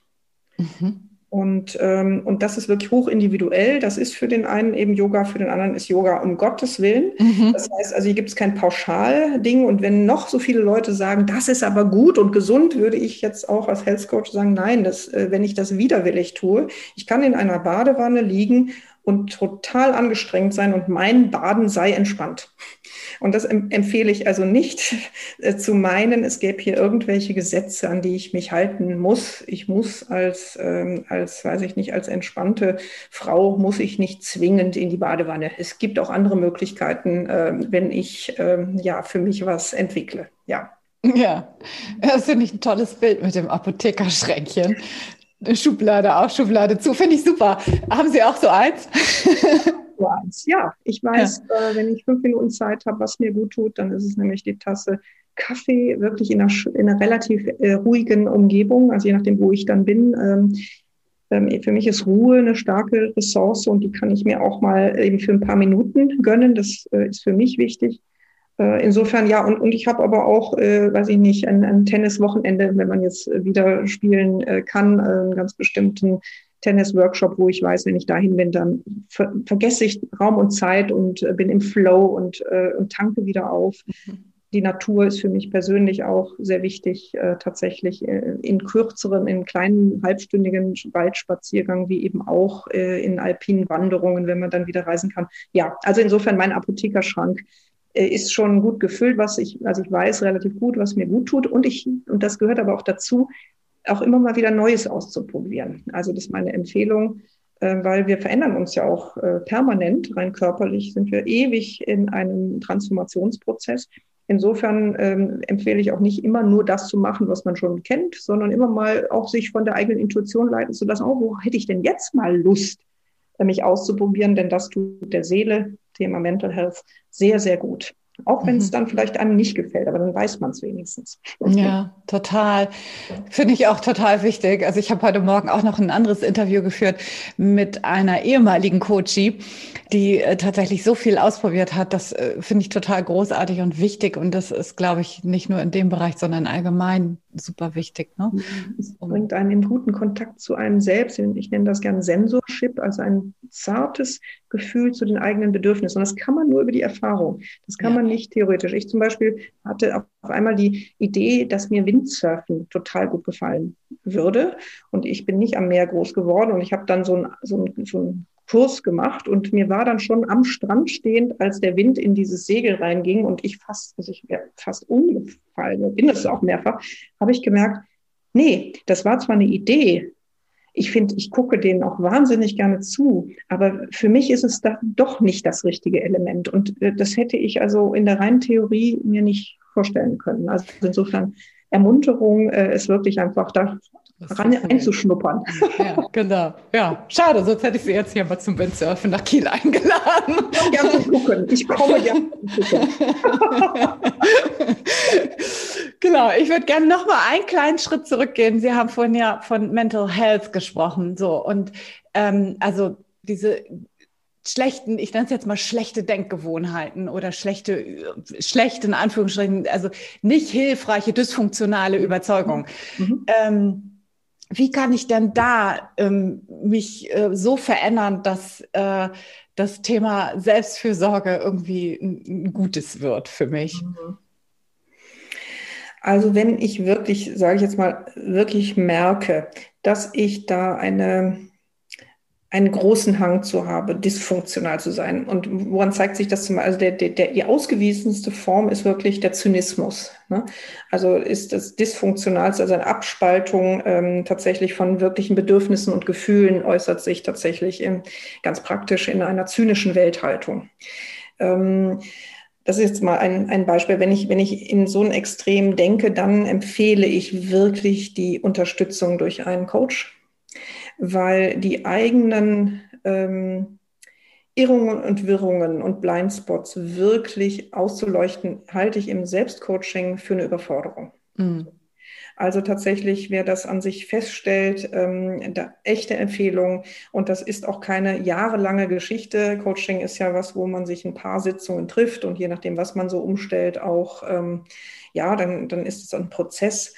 Mhm. Und, ähm, und das ist wirklich hoch individuell. Das ist für den einen eben Yoga, für den anderen ist Yoga um Gottes Willen. Mhm. Das heißt also, hier gibt es kein Pauschalding. Und wenn noch so viele Leute sagen, das ist aber gut und gesund, würde ich jetzt auch als Health Coach sagen, nein, das, äh, wenn ich das widerwillig tue, ich kann in einer Badewanne liegen und total angestrengt sein und mein Baden sei entspannt. Und das empfehle ich also nicht äh, zu meinen, es gäbe hier irgendwelche Gesetze, an die ich mich halten muss. Ich muss als, ähm, als, weiß ich nicht, als entspannte Frau muss ich nicht zwingend in die Badewanne. Es gibt auch andere Möglichkeiten, äh, wenn ich äh, ja für mich was entwickle. Ja. Ja, das finde ich ein tolles Bild mit dem Apothekerschränkchen. Schublade auf, Schublade zu. Finde ich super. Haben Sie auch so eins? so eins. Ja, ich weiß, ja. Äh, wenn ich fünf Minuten Zeit habe, was mir gut tut, dann ist es nämlich die Tasse Kaffee, wirklich in einer, in einer relativ äh, ruhigen Umgebung, also je nachdem, wo ich dann bin. Ähm, ähm, für mich ist Ruhe eine starke Ressource und die kann ich mir auch mal eben für ein paar Minuten gönnen. Das äh, ist für mich wichtig. Äh, insofern ja, und, und ich habe aber auch, äh, weiß ich nicht, ein, ein Tenniswochenende, wenn man jetzt wieder spielen kann, einen ganz bestimmten Tennis-Workshop, wo ich weiß, wenn ich dahin bin, dann ver vergesse ich Raum und Zeit und äh, bin im Flow und, äh, und tanke wieder auf. Mhm. Die Natur ist für mich persönlich auch sehr wichtig, äh, tatsächlich äh, in kürzeren, in kleinen halbstündigen Waldspaziergang, wie eben auch äh, in alpinen Wanderungen, wenn man dann wieder reisen kann. Ja, also insofern mein Apothekerschrank äh, ist schon gut gefüllt, was ich, also ich weiß relativ gut, was mir gut tut. Und ich, und das gehört aber auch dazu, auch immer mal wieder Neues auszuprobieren. Also das ist meine Empfehlung, äh, weil wir verändern uns ja auch äh, permanent, rein körperlich sind wir ewig in einem Transformationsprozess. Insofern ähm, empfehle ich auch nicht immer nur das zu machen, was man schon kennt, sondern immer mal auch sich von der eigenen Intuition leiten zu lassen, oh, wo hätte ich denn jetzt mal Lust, äh, mich auszuprobieren, denn das tut der Seele, Thema Mental Health, sehr, sehr gut. Auch wenn es mhm. dann vielleicht einem nicht gefällt, aber dann weiß man es wenigstens. Ja, total. Finde ich auch total wichtig. Also ich habe heute Morgen auch noch ein anderes Interview geführt mit einer ehemaligen Coachie, die äh, tatsächlich so viel ausprobiert hat. Das äh, finde ich total großartig und wichtig. Und das ist, glaube ich, nicht nur in dem Bereich, sondern allgemein super wichtig. Ne? Es bringt einen in guten Kontakt zu einem selbst. Ich nenne das gern Sensorship, also ein zartes Gefühl zu den eigenen Bedürfnissen. Und das kann man nur über die Erfahrung. Das kann ja. man nicht theoretisch. Ich zum Beispiel hatte auf einmal die Idee, dass mir Windsurfen total gut gefallen würde. Und ich bin nicht am Meer groß geworden. Und ich habe dann so ein, so ein, so ein Kurs gemacht und mir war dann schon am Strand stehend, als der Wind in dieses Segel reinging und ich fast, also ich wäre fast umgefallen, bin es auch mehrfach, habe ich gemerkt, nee, das war zwar eine Idee, ich finde, ich gucke denen auch wahnsinnig gerne zu, aber für mich ist es da doch nicht das richtige Element und äh, das hätte ich also in der reinen Theorie mir nicht vorstellen können. Also insofern Ermunterung äh, ist wirklich einfach da ran einzuschnuppern. Ja, genau. Ja, schade, sonst hätte ich Sie jetzt hier mal zum Windsurfen nach Kiel eingeladen. Ich gerne gucken. Ich komme gerne gucken. genau, ich würde gerne noch mal einen kleinen Schritt zurückgehen. Sie haben vorhin ja von Mental Health gesprochen, so und ähm, also diese schlechten, ich nenne es jetzt mal schlechte Denkgewohnheiten oder schlechte, schlechte in Anführungsstrichen, also nicht hilfreiche, dysfunktionale Überzeugung. Mhm. Ähm, wie kann ich denn da ähm, mich äh, so verändern, dass äh, das Thema Selbstfürsorge irgendwie ein, ein gutes wird für mich? Mhm. Also wenn ich wirklich, sage ich jetzt mal, wirklich merke, dass ich da eine einen großen Hang zu habe, dysfunktional zu sein. Und woran zeigt sich das zum Beispiel? Also der, der, der, die ausgewiesenste Form ist wirklich der Zynismus. Ne? Also ist das Dysfunktionalste, also eine Abspaltung ähm, tatsächlich von wirklichen Bedürfnissen und Gefühlen äußert sich tatsächlich in, ganz praktisch in einer zynischen Welthaltung. Ähm, das ist jetzt mal ein, ein Beispiel. Wenn ich, wenn ich in so ein Extrem denke, dann empfehle ich wirklich die Unterstützung durch einen Coach, weil die eigenen ähm, Irrungen und Wirrungen und Blindspots wirklich auszuleuchten, halte ich im Selbstcoaching für eine Überforderung. Mhm. Also tatsächlich, wer das an sich feststellt, ähm, da echte Empfehlung. Und das ist auch keine jahrelange Geschichte. Coaching ist ja was, wo man sich ein paar Sitzungen trifft und je nachdem, was man so umstellt, auch, ähm, ja, dann, dann ist es ein Prozess.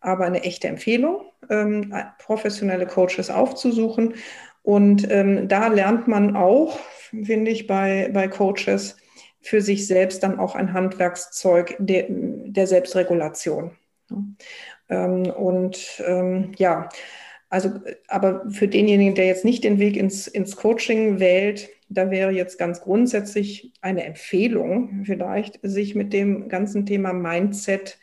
Aber eine echte Empfehlung, ähm, professionelle Coaches aufzusuchen. Und ähm, da lernt man auch, finde ich, bei, bei Coaches für sich selbst dann auch ein Handwerkszeug der, der Selbstregulation. Ähm, und ähm, ja, also, aber für denjenigen, der jetzt nicht den Weg ins, ins Coaching wählt, da wäre jetzt ganz grundsätzlich eine Empfehlung vielleicht, sich mit dem ganzen Thema Mindset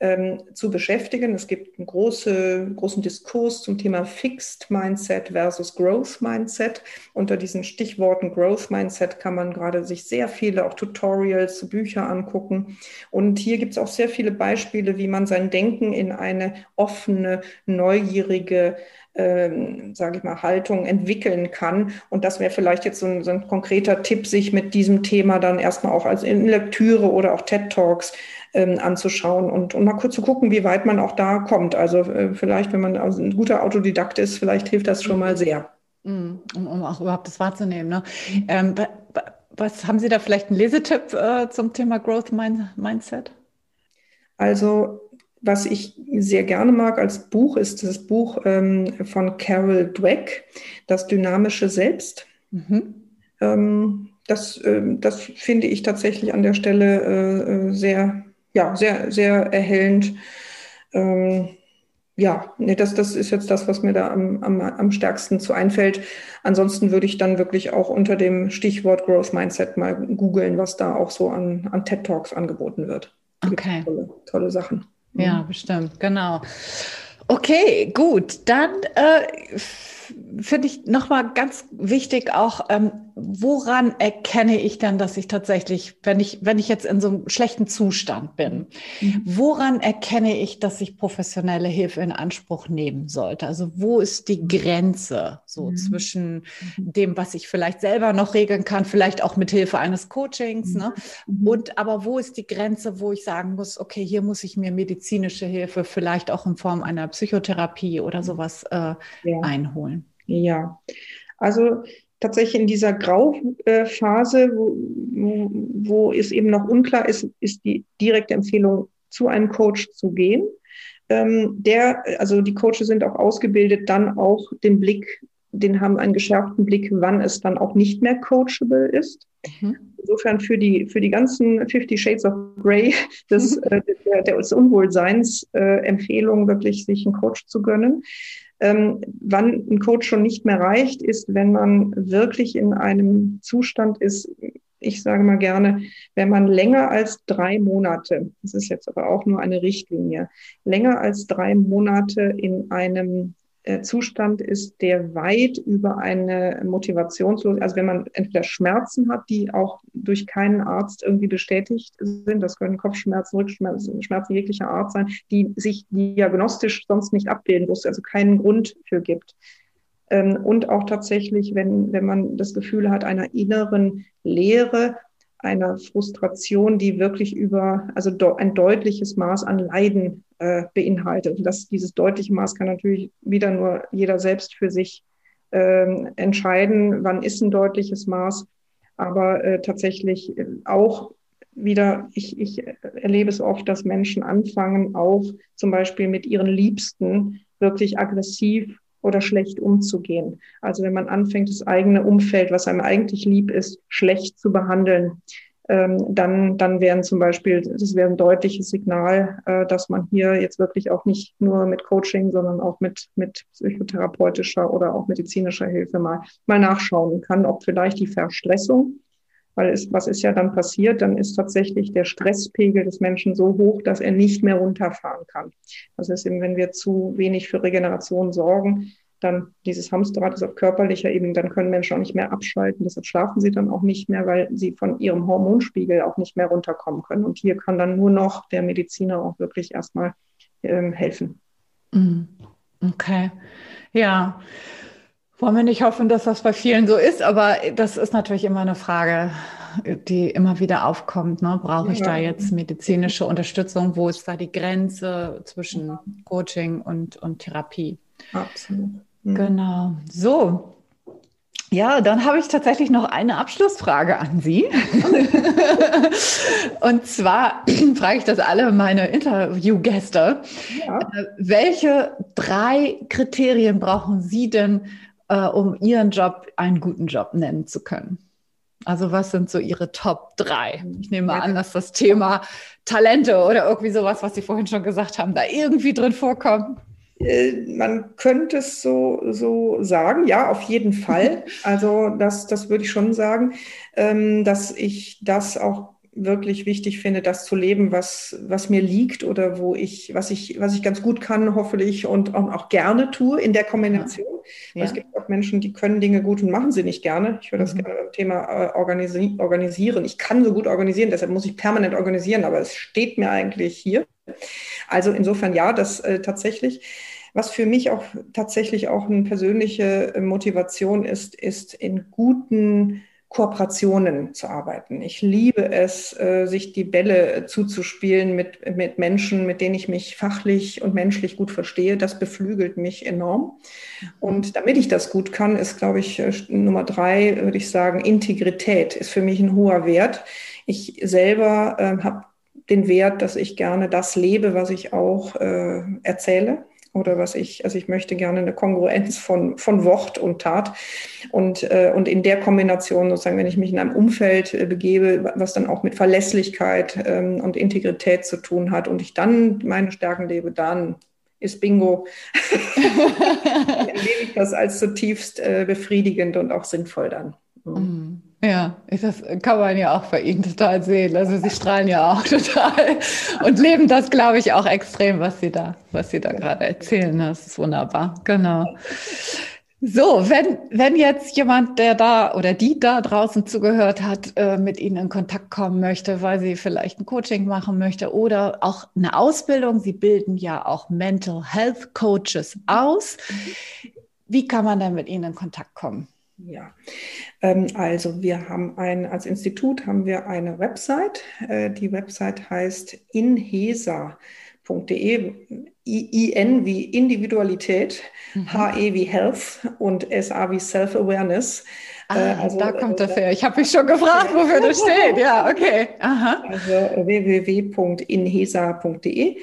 ähm, zu beschäftigen. Es gibt einen große, großen Diskurs zum Thema Fixed Mindset versus Growth Mindset. Unter diesen Stichworten Growth Mindset kann man gerade sich sehr viele auch Tutorials, Bücher angucken. Und hier gibt es auch sehr viele Beispiele, wie man sein Denken in eine offene, neugierige ähm, sage ich mal, Haltung entwickeln kann. Und das wäre vielleicht jetzt so ein, so ein, konkreter Tipp, sich mit diesem Thema dann erstmal auch als in Lektüre oder auch TED Talks ähm, anzuschauen und, und mal kurz zu gucken, wie weit man auch da kommt. Also äh, vielleicht, wenn man also ein guter Autodidakt ist, vielleicht hilft das schon mal sehr. Mm, um, um auch überhaupt das wahrzunehmen. Ne? Ähm, was haben Sie da vielleicht einen Lesetipp äh, zum Thema Growth Mind Mindset? Also was ich sehr gerne mag als Buch, ist das Buch ähm, von Carol Dweck, Das dynamische Selbst. Mhm. Ähm, das, äh, das finde ich tatsächlich an der Stelle äh, äh sehr ja, sehr, sehr erhellend. Ähm, ja, nee, das, das ist jetzt das, was mir da am, am, am stärksten zu einfällt. Ansonsten würde ich dann wirklich auch unter dem Stichwort Growth Mindset mal googeln, was da auch so an, an TED Talks angeboten wird. Okay. Tolle, tolle Sachen. Ja, bestimmt, genau. Okay, gut. Dann äh, finde ich nochmal ganz wichtig auch, ähm, woran erkenne ich dann, dass ich tatsächlich, wenn ich, wenn ich jetzt in so einem schlechten Zustand bin, mhm. woran erkenne ich, dass ich professionelle Hilfe in Anspruch nehmen sollte? Also wo ist die Grenze so mhm. zwischen mhm. dem, was ich vielleicht selber noch regeln kann, vielleicht auch mit Hilfe eines Coachings, ne? Mhm. Mhm. Und aber wo ist die Grenze, wo ich sagen muss, okay, hier muss ich mir medizinische Hilfe vielleicht auch in Form einer Psychotherapie oder sowas äh, ja. einholen? Ja, also tatsächlich in dieser Grauphase, wo, wo, wo es eben noch unklar ist, ist die direkte Empfehlung, zu einem Coach zu gehen. Ähm, der, also die Coaches sind auch ausgebildet, dann auch den Blick, den haben einen geschärften Blick, wann es dann auch nicht mehr coachable ist. Mhm. Insofern für die, für die ganzen 50 Shades of Grey des, äh, der, des Unwohlseins äh, Empfehlung, wirklich sich einen Coach zu gönnen. Ähm, wann ein Coach schon nicht mehr reicht, ist, wenn man wirklich in einem Zustand ist, ich sage mal gerne, wenn man länger als drei Monate, das ist jetzt aber auch nur eine Richtlinie, länger als drei Monate in einem Zustand ist, der weit über eine Motivationslose, also wenn man entweder Schmerzen hat, die auch durch keinen Arzt irgendwie bestätigt sind, das können Kopfschmerzen, Rückschmerzen, Schmerzen jeglicher Art sein, die sich diagnostisch sonst nicht abbilden, wo es also keinen Grund für gibt. Ähm, und auch tatsächlich, wenn, wenn man das Gefühl hat einer inneren Leere, einer Frustration, die wirklich über, also ein deutliches Maß an Leiden äh, beinhaltet. Und das, dieses deutliche Maß kann natürlich wieder nur jeder selbst für sich ähm, entscheiden, wann ist ein deutliches Maß. Aber äh, tatsächlich äh, auch wieder, ich, ich erlebe es oft, dass Menschen anfangen, auch zum Beispiel mit ihren Liebsten wirklich aggressiv oder schlecht umzugehen. Also wenn man anfängt, das eigene Umfeld, was einem eigentlich lieb ist, schlecht zu behandeln, ähm, dann, dann wären zum Beispiel, das wäre ein deutliches Signal, äh, dass man hier jetzt wirklich auch nicht nur mit Coaching, sondern auch mit, mit psychotherapeutischer oder auch medizinischer Hilfe mal, mal nachschauen kann, ob vielleicht die Verstressung, weil es, was ist ja dann passiert? Dann ist tatsächlich der Stresspegel des Menschen so hoch, dass er nicht mehr runterfahren kann. Das ist eben, wenn wir zu wenig für Regeneration sorgen, dann dieses Hamsterrad ist auf körperlicher Ebene, dann können Menschen auch nicht mehr abschalten. Deshalb schlafen sie dann auch nicht mehr, weil sie von ihrem Hormonspiegel auch nicht mehr runterkommen können. Und hier kann dann nur noch der Mediziner auch wirklich erstmal ähm, helfen. Mhm. Okay. Ja. Wollen wir nicht hoffen, dass das bei vielen so ist, aber das ist natürlich immer eine Frage, die immer wieder aufkommt. Ne? Brauche ich ja. da jetzt medizinische Unterstützung? Wo ist da die Grenze zwischen Coaching und, und Therapie? Absolut. Mhm. Genau. So. Ja, dann habe ich tatsächlich noch eine Abschlussfrage an Sie. und zwar frage ich das alle meine Interviewgäste. Ja. Äh, welche drei Kriterien brauchen Sie denn, äh, um Ihren Job einen guten Job nennen zu können? Also was sind so Ihre Top drei? Ich nehme mal an, dass das Thema Talente oder irgendwie sowas, was Sie vorhin schon gesagt haben, da irgendwie drin vorkommt. Äh, man könnte es so, so sagen, ja, auf jeden Fall. Also das, das würde ich schon sagen, ähm, dass ich das auch wirklich wichtig finde, das zu leben, was, was mir liegt oder wo ich, was ich, was ich ganz gut kann, hoffentlich und auch, gerne tue in der Kombination. Ja. Es gibt auch Menschen, die können Dinge gut und machen sie nicht gerne. Ich würde das mhm. gerne beim Thema äh, organisi organisieren. Ich kann so gut organisieren, deshalb muss ich permanent organisieren, aber es steht mir eigentlich hier. Also insofern ja, das äh, tatsächlich. Was für mich auch tatsächlich auch eine persönliche äh, Motivation ist, ist in guten Kooperationen zu arbeiten. Ich liebe es, äh, sich die Bälle zuzuspielen mit, mit Menschen, mit denen ich mich fachlich und menschlich gut verstehe. Das beflügelt mich enorm. Und damit ich das gut kann, ist, glaube ich, äh, Nummer drei, würde ich sagen, Integrität ist für mich ein hoher Wert. Ich selber äh, habe den Wert, dass ich gerne das lebe, was ich auch äh, erzähle oder was ich, also ich möchte gerne eine Kongruenz von, von Wort und Tat. Und, äh, und in der Kombination sozusagen, wenn ich mich in einem Umfeld äh, begebe, was dann auch mit Verlässlichkeit ähm, und Integrität zu tun hat und ich dann meine Stärken lebe, dann ist Bingo. erlebe ich das als zutiefst äh, befriedigend und auch sinnvoll dann. Mhm. Ja, das kann man ja auch bei Ihnen total sehen. Also Sie strahlen ja auch total und leben das, glaube ich, auch extrem, was Sie da, was Sie da gerade erzählen. Das ist wunderbar. Genau. So, wenn, wenn jetzt jemand, der da oder die da draußen zugehört hat, äh, mit Ihnen in Kontakt kommen möchte, weil sie vielleicht ein Coaching machen möchte oder auch eine Ausbildung, Sie bilden ja auch Mental Health Coaches aus. Wie kann man denn mit Ihnen in Kontakt kommen? Ja, ähm, also wir haben ein, als Institut haben wir eine Website. Äh, die Website heißt inhesa.de. IN wie Individualität, mhm. HE wie Health und SA wie Self-Awareness. Ah, äh, also, da kommt das her. Ich habe mich schon gefragt, wofür das steht. Ja, okay. Aha. Also www.inhesa.de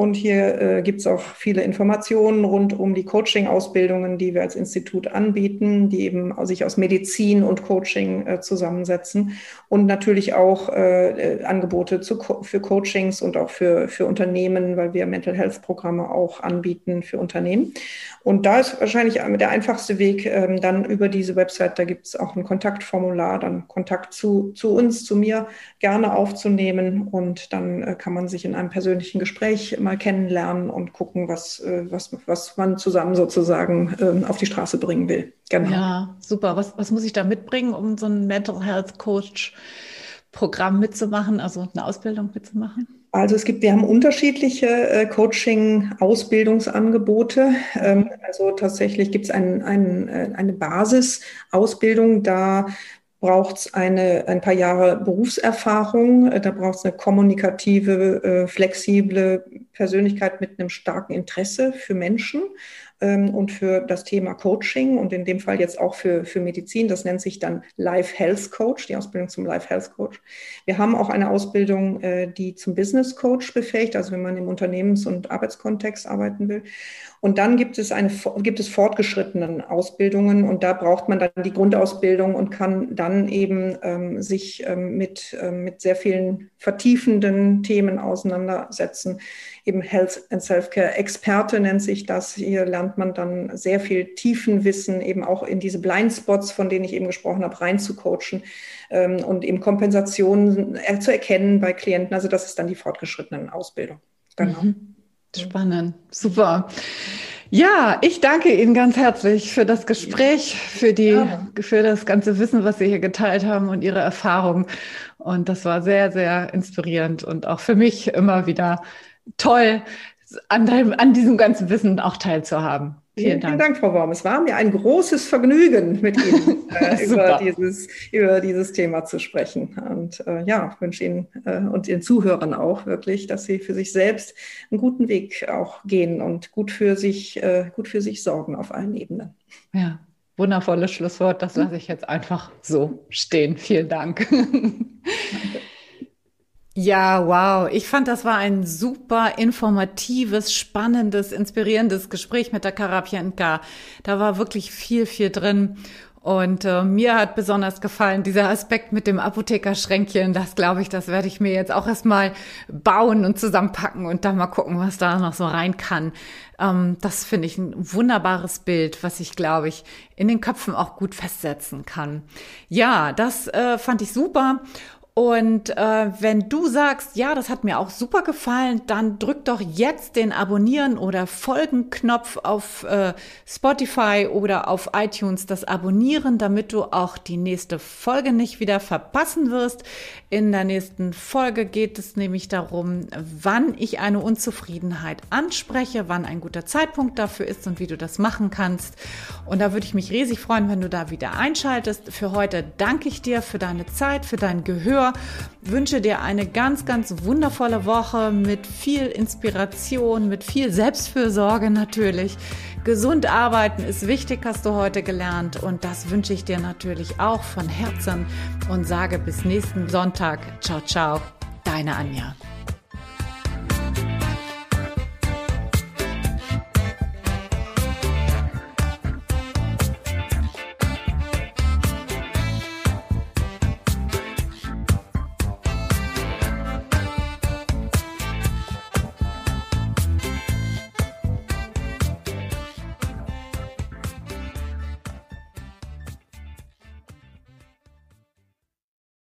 und hier äh, gibt es auch viele Informationen rund um die Coaching-Ausbildungen, die wir als Institut anbieten, die eben sich aus Medizin und Coaching äh, zusammensetzen. Und natürlich auch äh, äh Angebote zu, für Coachings und auch für, für Unternehmen, weil wir Mental Health-Programme auch anbieten für Unternehmen. Und da ist wahrscheinlich der einfachste Weg ähm, dann über diese Website, da gibt es auch ein Kontaktformular, dann Kontakt zu, zu uns, zu mir gerne aufzunehmen. Und dann äh, kann man sich in einem persönlichen Gespräch mal kennenlernen und gucken, was, äh, was, was man zusammen sozusagen ähm, auf die Straße bringen will. Genau. Ja, super. Was, was muss ich da mitbringen, um so ein Mental Health Coach Programm mitzumachen, also eine Ausbildung mitzumachen? Also es gibt, wir haben unterschiedliche äh, Coaching-Ausbildungsangebote. Ähm, also tatsächlich gibt es ein, ein, äh, eine Basisausbildung, da braucht es ein paar Jahre Berufserfahrung, äh, da braucht es eine kommunikative, äh, flexible Persönlichkeit mit einem starken Interesse für Menschen ähm, und für das Thema Coaching und in dem Fall jetzt auch für, für Medizin. Das nennt sich dann Life Health Coach, die Ausbildung zum Life Health Coach. Wir haben auch eine Ausbildung, äh, die zum Business Coach befähigt, also wenn man im Unternehmens- und Arbeitskontext arbeiten will. Und dann gibt es eine, gibt es fortgeschrittenen Ausbildungen und da braucht man dann die Grundausbildung und kann dann eben ähm, sich ähm, mit, ähm, mit sehr vielen vertiefenden Themen auseinandersetzen. Eben Health and Self-Care Experte nennt sich das. Hier lernt man dann sehr viel Tiefenwissen, eben auch in diese Blindspots, von denen ich eben gesprochen habe, reinzucoachen ähm, und eben Kompensationen äh, zu erkennen bei Klienten. Also das ist dann die fortgeschrittenen Ausbildung. Genau. Mhm. Spannend, super. Ja, ich danke Ihnen ganz herzlich für das Gespräch, für die, ja. für das ganze Wissen, was Sie hier geteilt haben und Ihre Erfahrungen. Und das war sehr, sehr inspirierend und auch für mich immer wieder toll, an, deinem, an diesem ganzen Wissen auch teilzuhaben. Vielen Dank. Vielen Dank, Frau Worm. Es war mir ein großes Vergnügen, mit Ihnen äh, über, dieses, über dieses Thema zu sprechen. Und äh, ja, wünsche Ihnen äh, und Ihren Zuhörern auch wirklich, dass Sie für sich selbst einen guten Weg auch gehen und gut für sich, äh, gut für sich sorgen auf allen Ebenen. Ja, wundervolles Schlusswort. Das lasse ich jetzt einfach so stehen. Vielen Dank. Danke. Ja, wow. Ich fand, das war ein super informatives, spannendes, inspirierendes Gespräch mit der Karapienka. Da war wirklich viel, viel drin. Und äh, mir hat besonders gefallen dieser Aspekt mit dem Apothekerschränkchen. Das glaube ich, das werde ich mir jetzt auch erstmal bauen und zusammenpacken und dann mal gucken, was da noch so rein kann. Ähm, das finde ich ein wunderbares Bild, was ich glaube ich in den Köpfen auch gut festsetzen kann. Ja, das äh, fand ich super. Und äh, wenn du sagst, ja, das hat mir auch super gefallen, dann drück doch jetzt den Abonnieren oder Folgen-Knopf auf äh, Spotify oder auf iTunes, das Abonnieren, damit du auch die nächste Folge nicht wieder verpassen wirst. In der nächsten Folge geht es nämlich darum, wann ich eine Unzufriedenheit anspreche, wann ein guter Zeitpunkt dafür ist und wie du das machen kannst. Und da würde ich mich riesig freuen, wenn du da wieder einschaltest. Für heute danke ich dir für deine Zeit, für dein Gehör, wünsche dir eine ganz, ganz wundervolle Woche mit viel Inspiration, mit viel Selbstfürsorge natürlich. Gesund arbeiten ist wichtig, hast du heute gelernt. Und das wünsche ich dir natürlich auch von Herzen und sage bis nächsten Sonntag. Ciao, ciao. Deine Anja.